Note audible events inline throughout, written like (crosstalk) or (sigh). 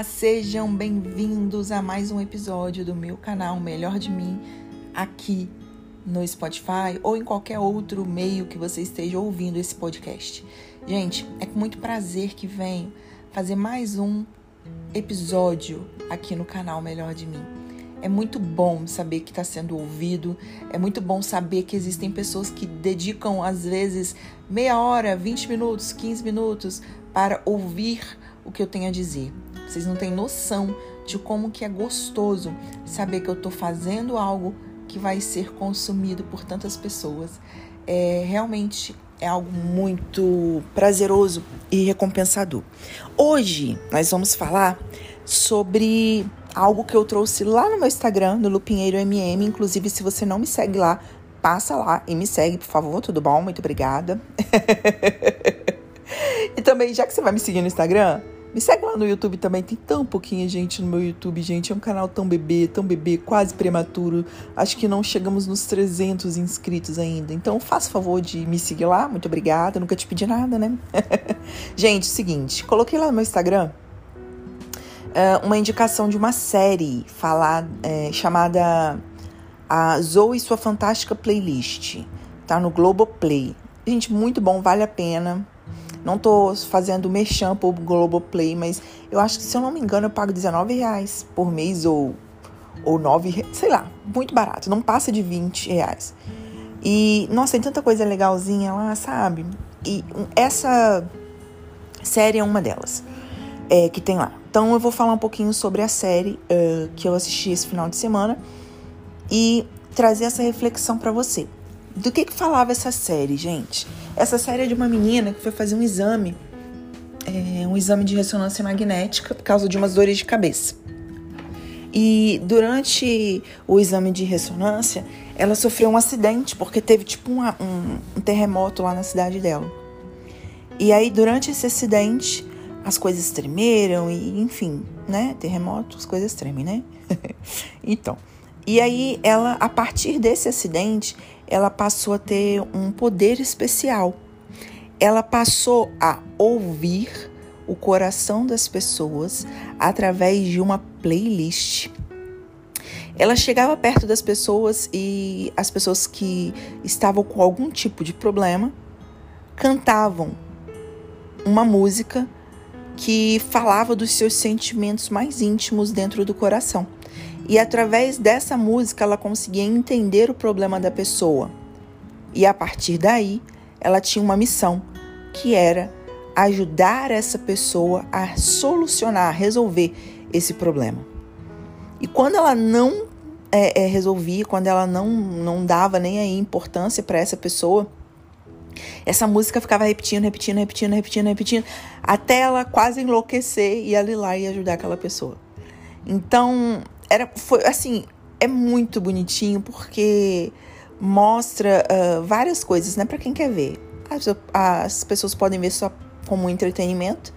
Olá, sejam bem-vindos a mais um episódio do meu canal Melhor de Mim aqui no Spotify ou em qualquer outro meio que você esteja ouvindo esse podcast. Gente, é com muito prazer que venho fazer mais um episódio aqui no canal Melhor de Mim. É muito bom saber que está sendo ouvido, é muito bom saber que existem pessoas que dedicam, às vezes, meia hora, 20 minutos, 15 minutos para ouvir o que eu tenho a dizer. Vocês não têm noção de como que é gostoso saber que eu estou fazendo algo que vai ser consumido por tantas pessoas. É realmente é algo muito prazeroso e recompensador. Hoje nós vamos falar sobre algo que eu trouxe lá no meu Instagram, no Lupinheiro MM. Inclusive, se você não me segue lá, passa lá e me segue, por favor, tudo bom? Muito obrigada. (laughs) e também, já que você vai me seguir no Instagram, me segue lá no YouTube também, tem tão pouquinha gente no meu YouTube, gente. É um canal tão bebê, tão bebê, quase prematuro. Acho que não chegamos nos 300 inscritos ainda. Então, faça favor de me seguir lá, muito obrigada. Nunca te pedi nada, né? (laughs) gente, seguinte, coloquei lá no meu Instagram uh, uma indicação de uma série falar, é, chamada A Zoe e Sua Fantástica Playlist. Tá no Globoplay. Gente, muito bom, vale a pena. Não tô fazendo merchan pro Globoplay, mas eu acho que, se eu não me engano, eu pago 19 reais por mês ou, ou 9, sei lá, muito barato. Não passa de 20 reais. E, nossa, tem tanta coisa legalzinha lá, sabe? E essa série é uma delas é, que tem lá. Então eu vou falar um pouquinho sobre a série uh, que eu assisti esse final de semana e trazer essa reflexão para você. Do que que falava essa série, gente? Essa série é de uma menina que foi fazer um exame, é, um exame de ressonância magnética por causa de umas dores de cabeça. E durante o exame de ressonância, ela sofreu um acidente porque teve tipo uma, um, um terremoto lá na cidade dela. E aí, durante esse acidente, as coisas tremeram e, enfim, né? Terremoto, as coisas tremem, né? (laughs) então, e aí ela, a partir desse acidente, ela passou a ter um poder especial. Ela passou a ouvir o coração das pessoas através de uma playlist. Ela chegava perto das pessoas e as pessoas que estavam com algum tipo de problema cantavam uma música que falava dos seus sentimentos mais íntimos dentro do coração. E através dessa música ela conseguia entender o problema da pessoa. E a partir daí, ela tinha uma missão, que era ajudar essa pessoa a solucionar, a resolver esse problema. E quando ela não é, é, resolvia, quando ela não, não dava nem a importância para essa pessoa, essa música ficava repetindo, repetindo, repetindo, repetindo, repetindo, até ela quase enlouquecer e ela ir lá e ajudar aquela pessoa. Então, era, foi assim, é muito bonitinho porque mostra uh, várias coisas, né, para quem quer ver. As, as pessoas podem ver só como entretenimento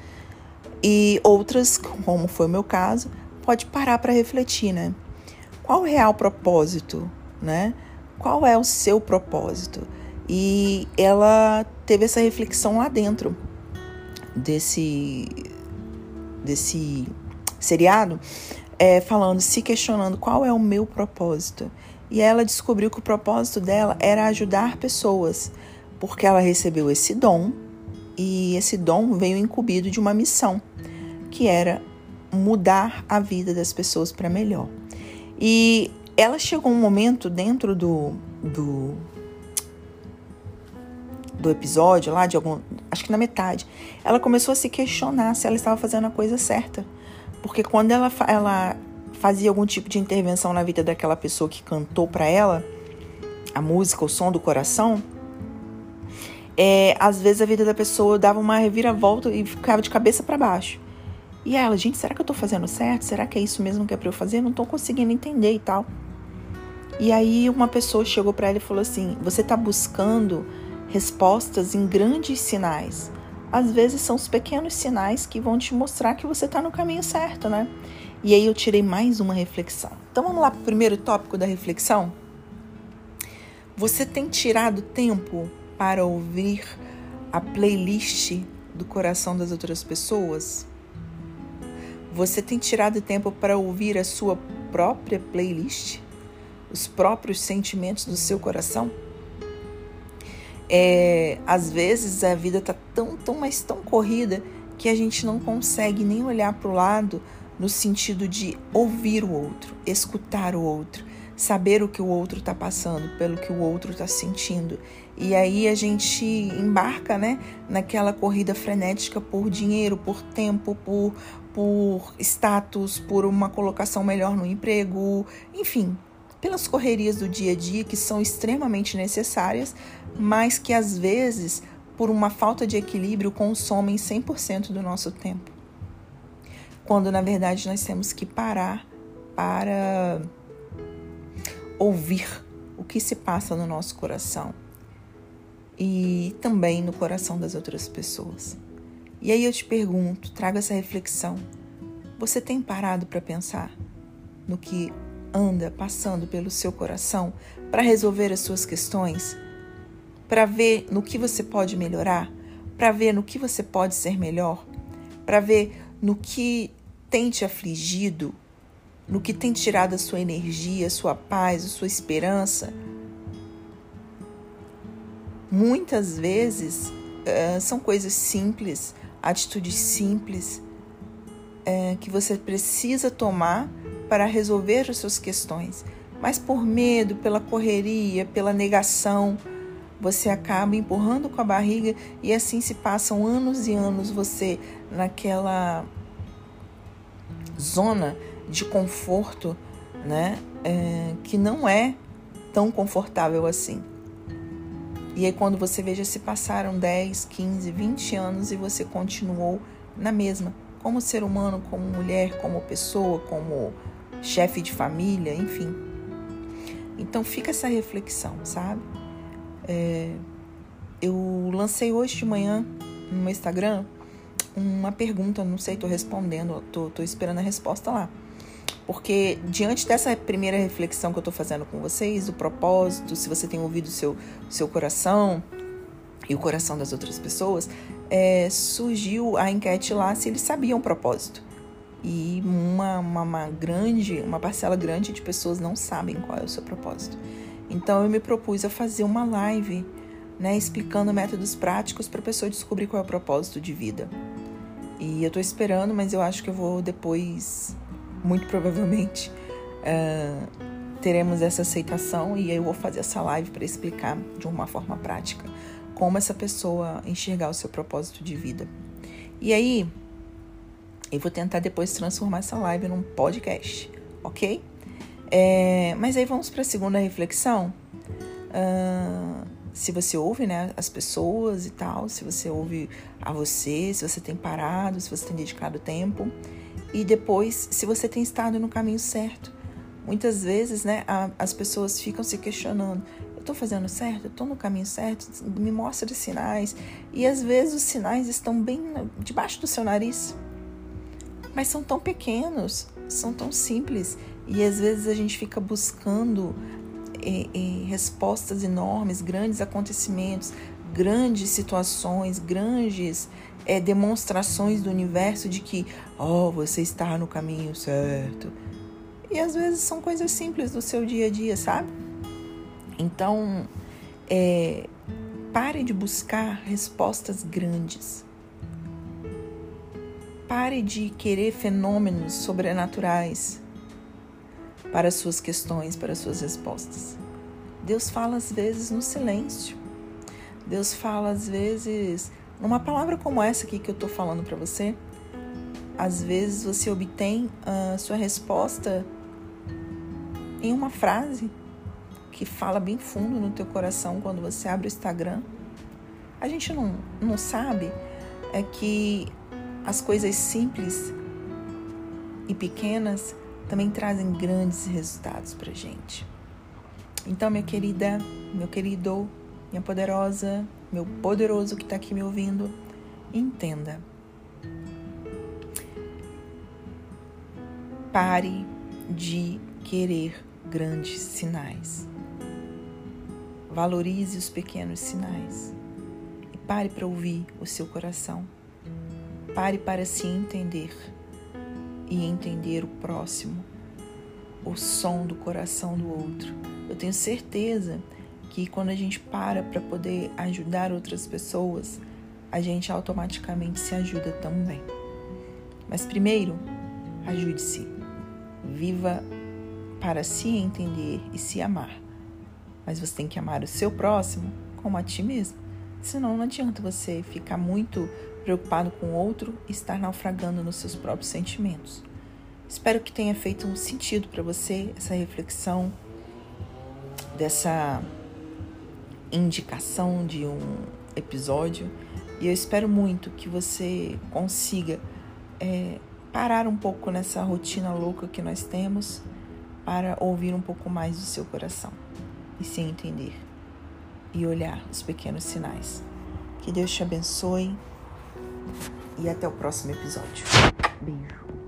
e outras, como foi o meu caso, pode parar para refletir, né? Qual o real propósito, né? Qual é o seu propósito? E ela teve essa reflexão lá dentro desse, desse seriado, é, falando, se questionando qual é o meu propósito. E ela descobriu que o propósito dela era ajudar pessoas, porque ela recebeu esse dom e esse dom veio incumbido de uma missão, que era mudar a vida das pessoas para melhor. E ela chegou um momento dentro do, do do episódio, lá de algum, acho que na metade, ela começou a se questionar se ela estava fazendo a coisa certa. Porque quando ela, ela fazia algum tipo de intervenção na vida daquela pessoa que cantou para ela, a música, o som do coração, é, às vezes a vida da pessoa dava uma reviravolta e ficava de cabeça para baixo. E ela, gente, será que eu tô fazendo certo? Será que é isso mesmo que é para eu fazer? Não tô conseguindo entender e tal. E aí uma pessoa chegou para ela e falou assim: "Você tá buscando respostas em grandes sinais. Às vezes são os pequenos sinais que vão te mostrar que você está no caminho certo, né? E aí eu tirei mais uma reflexão. Então vamos lá para o primeiro tópico da reflexão? Você tem tirado tempo para ouvir a playlist do coração das outras pessoas? Você tem tirado tempo para ouvir a sua própria playlist? Os próprios sentimentos do seu coração? É, às vezes a vida está tão, tão, mas tão corrida que a gente não consegue nem olhar para o lado no sentido de ouvir o outro, escutar o outro, saber o que o outro está passando, pelo que o outro está sentindo. E aí a gente embarca, né, naquela corrida frenética por dinheiro, por tempo, por, por status, por uma colocação melhor no emprego, enfim, pelas correrias do dia a dia que são extremamente necessárias, mas que às vezes, por uma falta de equilíbrio, consomem 100% do nosso tempo. Quando na verdade nós temos que parar para ouvir o que se passa no nosso coração e também no coração das outras pessoas. E aí eu te pergunto, traga essa reflexão. Você tem parado para pensar no que anda passando pelo seu coração para resolver as suas questões? Para ver no que você pode melhorar? Para ver no que você pode ser melhor? Para ver no que tem te afligido no que tem tirado a sua energia, a sua paz, a sua esperança, muitas vezes uh, são coisas simples, atitudes simples uh, que você precisa tomar para resolver as suas questões. Mas por medo, pela correria, pela negação, você acaba empurrando com a barriga e assim se passam anos e anos você naquela zona de conforto, né? É, que não é tão confortável assim. E aí, quando você veja se passaram 10, 15, 20 anos e você continuou na mesma, como ser humano, como mulher, como pessoa, como chefe de família, enfim. Então, fica essa reflexão, sabe? É, eu lancei hoje de manhã no meu Instagram uma pergunta, não sei, tô respondendo, tô, tô esperando a resposta lá. Porque diante dessa primeira reflexão que eu estou fazendo com vocês, do propósito, se você tem ouvido o seu, seu coração e o coração das outras pessoas, é, surgiu a enquete lá se eles sabiam o propósito. E uma, uma, uma grande, uma parcela grande de pessoas não sabem qual é o seu propósito. Então eu me propus a fazer uma live, né, explicando métodos práticos para a pessoa descobrir qual é o propósito de vida. E eu estou esperando, mas eu acho que eu vou depois muito provavelmente uh, teremos essa aceitação e eu vou fazer essa live para explicar de uma forma prática como essa pessoa enxergar o seu propósito de vida. E aí, eu vou tentar depois transformar essa live num podcast, ok? É, mas aí vamos para a segunda reflexão. Uh, se você ouve né, as pessoas e tal, se você ouve a você, se você tem parado, se você tem dedicado tempo e depois se você tem estado no caminho certo. Muitas vezes, né, a, as pessoas ficam se questionando: eu estou fazendo certo? Eu estou no caminho certo? Me mostra os sinais. E às vezes os sinais estão bem debaixo do seu nariz, mas são tão pequenos, são tão simples. E às vezes a gente fica buscando eh, eh, respostas enormes, grandes acontecimentos, grandes situações, grandes é, demonstrações do universo de que, oh, você está no caminho certo. E às vezes são coisas simples do seu dia a dia, sabe? Então, pare de buscar respostas grandes. Pare de querer fenômenos sobrenaturais para suas questões, para suas respostas. Deus fala às vezes no silêncio. Deus fala às vezes numa palavra como essa aqui que eu estou falando para você, às vezes você obtém a sua resposta em uma frase que fala bem fundo no teu coração quando você abre o Instagram. A gente não, não sabe é que as coisas simples e pequenas também trazem grandes resultados para gente. Então, minha querida, meu querido, minha poderosa, meu poderoso que está aqui me ouvindo, entenda. Pare de querer grandes sinais. Valorize os pequenos sinais. E pare para ouvir o seu coração. Pare para se entender. e entender o próximo, o som do coração do outro. Eu tenho certeza que quando a gente para para poder ajudar outras pessoas, a gente automaticamente se ajuda também. Mas primeiro, ajude-se. Viva para se entender e se amar. Mas você tem que amar o seu próximo como a ti mesmo. Senão não adianta você ficar muito preocupado com o outro e estar naufragando nos seus próprios sentimentos. Espero que tenha feito um sentido para você essa reflexão dessa indicação de um episódio e eu espero muito que você consiga é, parar um pouco nessa rotina louca que nós temos para ouvir um pouco mais do seu coração e se entender e olhar os pequenos sinais. Que Deus te abençoe e até o próximo episódio. Beijo.